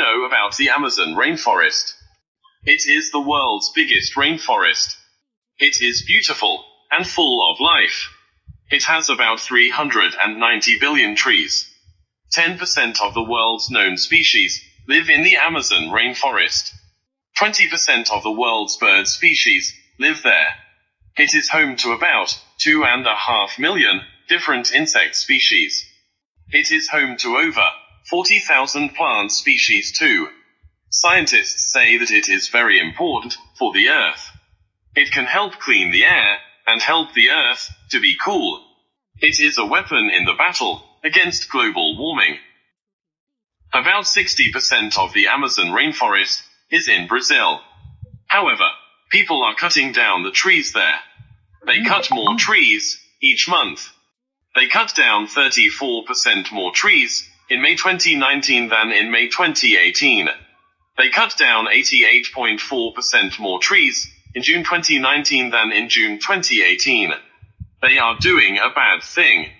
Know about the Amazon rainforest? It is the world's biggest rainforest. It is beautiful and full of life. It has about 390 billion trees. 10% of the world's known species live in the Amazon rainforest. 20% of the world's bird species live there. It is home to about two and a half million different insect species. It is home to over 40,000 plant species too. Scientists say that it is very important for the earth. It can help clean the air and help the earth to be cool. It is a weapon in the battle against global warming. About 60% of the Amazon rainforest is in Brazil. However, people are cutting down the trees there. They mm. cut more mm. trees each month. They cut down 34% more trees in May 2019 than in May 2018. They cut down 88.4% more trees in June 2019 than in June 2018. They are doing a bad thing.